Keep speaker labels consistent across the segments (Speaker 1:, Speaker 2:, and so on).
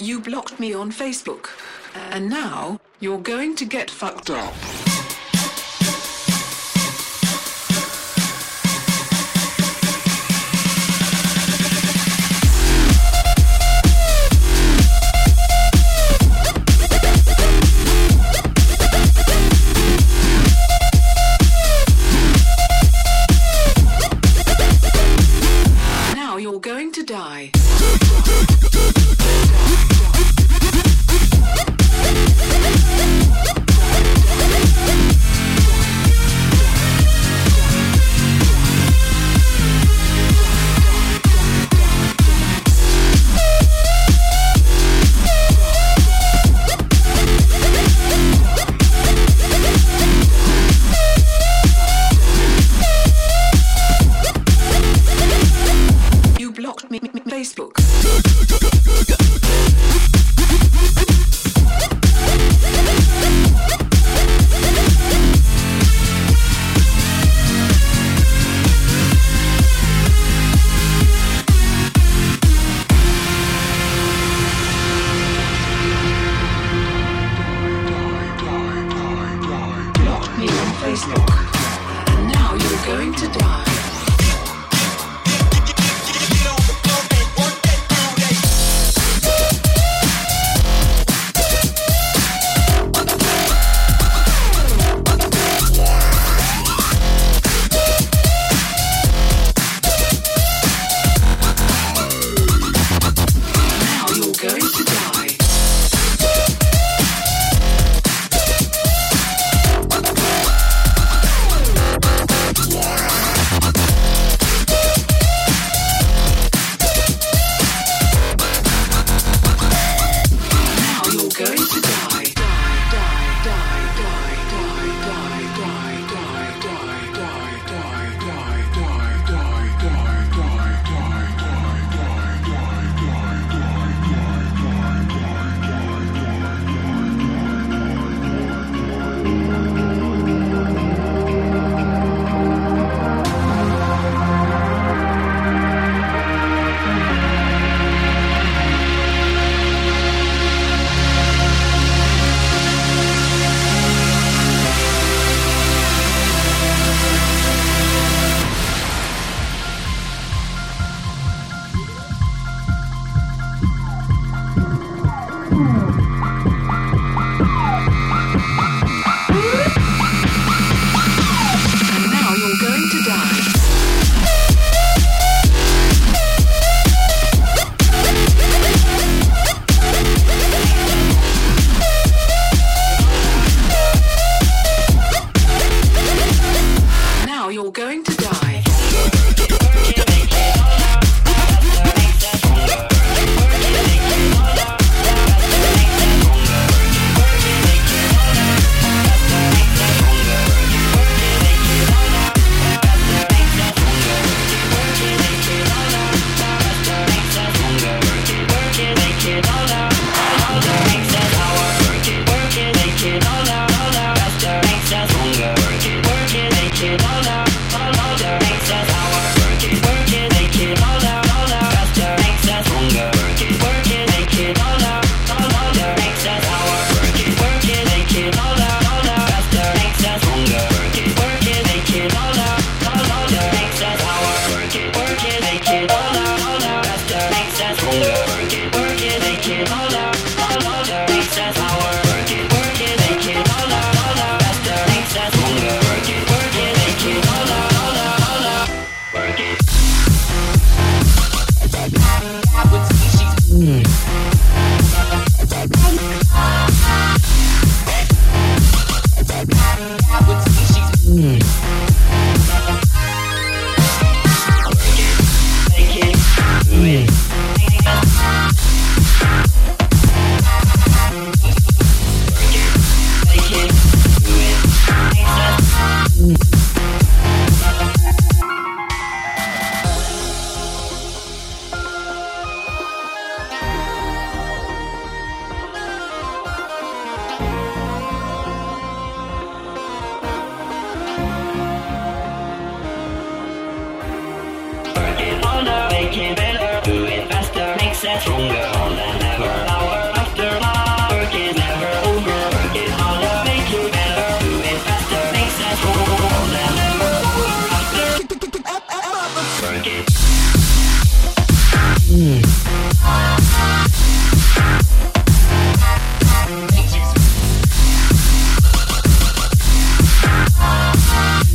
Speaker 1: You blocked me on Facebook, and now you're going to get fucked up.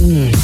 Speaker 1: You're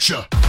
Speaker 2: bass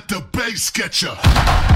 Speaker 2: let the bass get ya.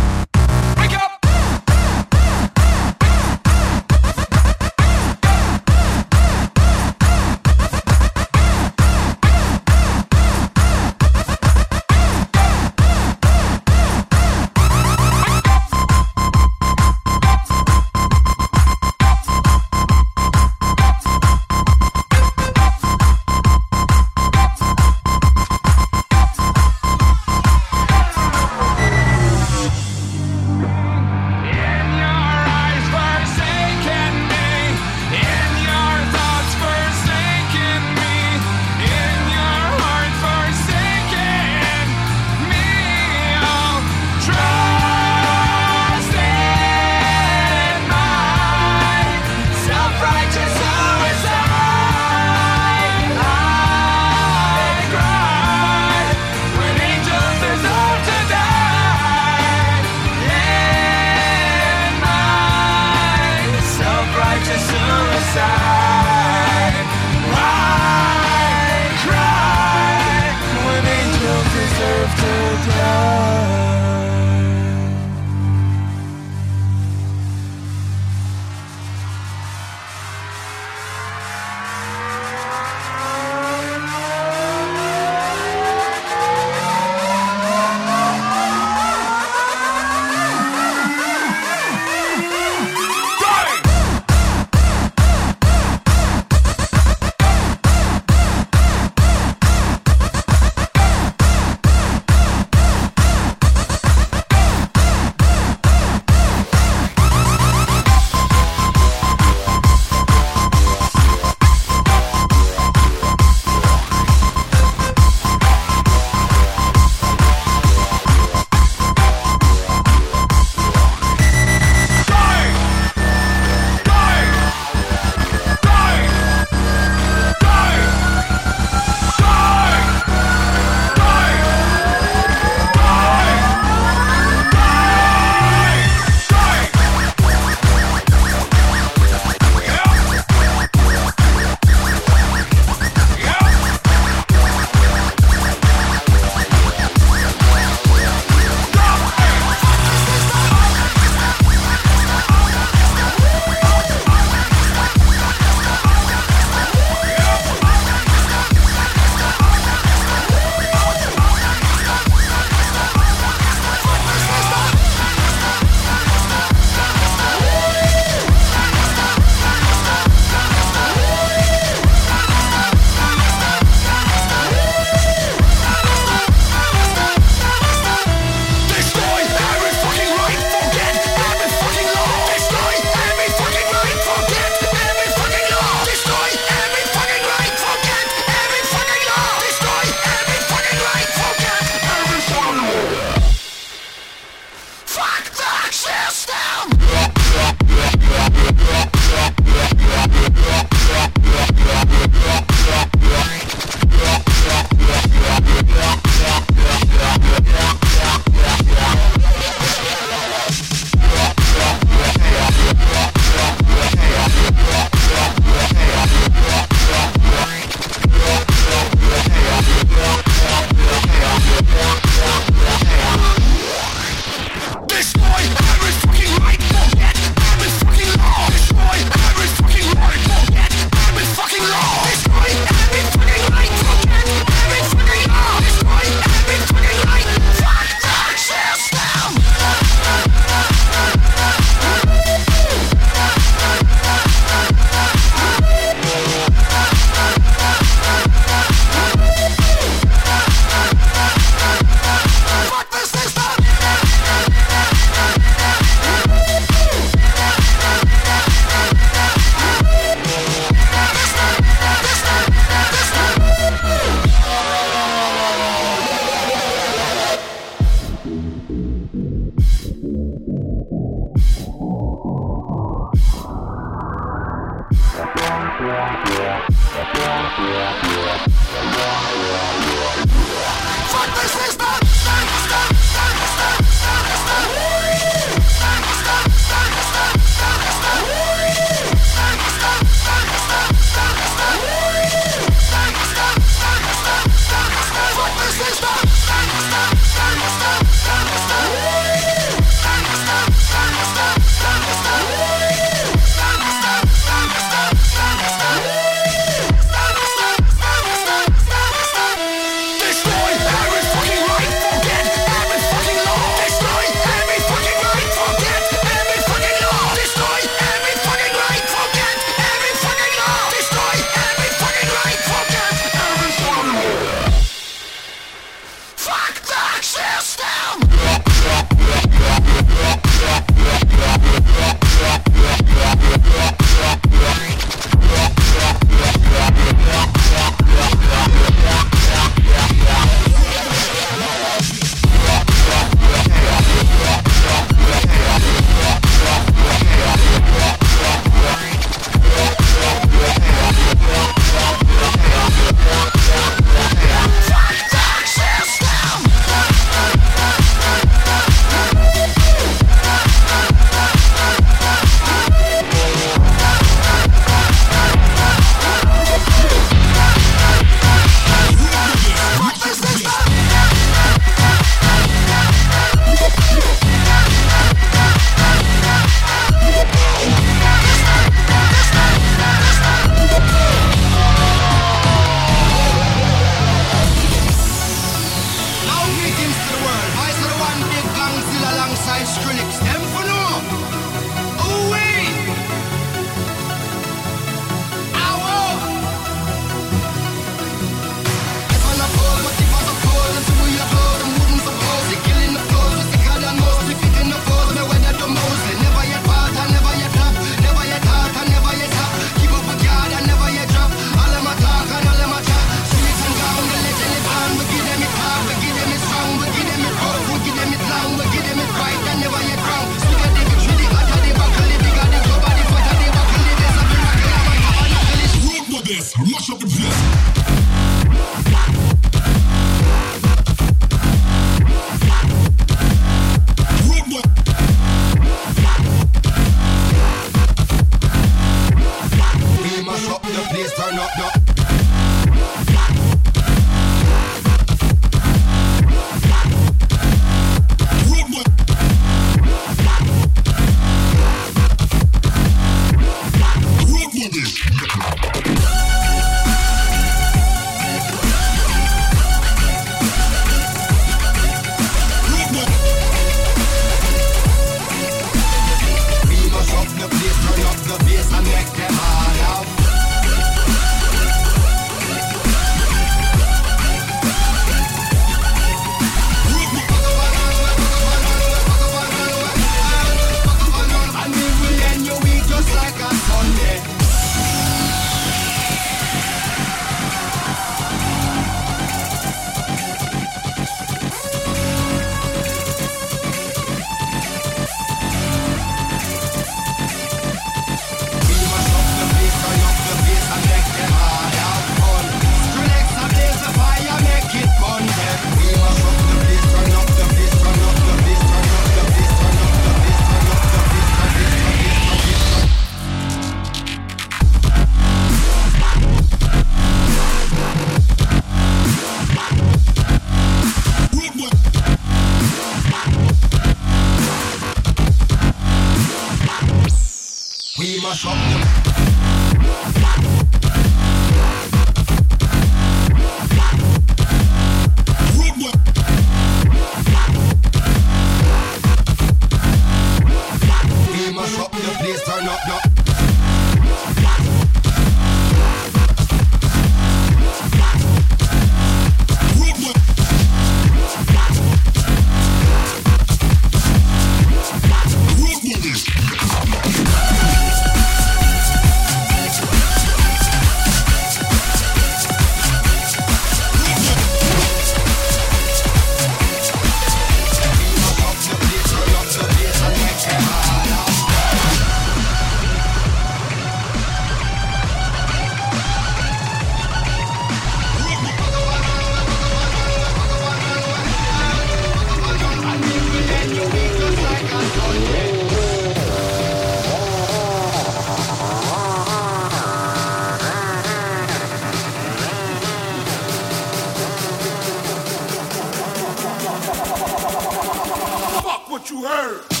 Speaker 3: what you
Speaker 2: heard.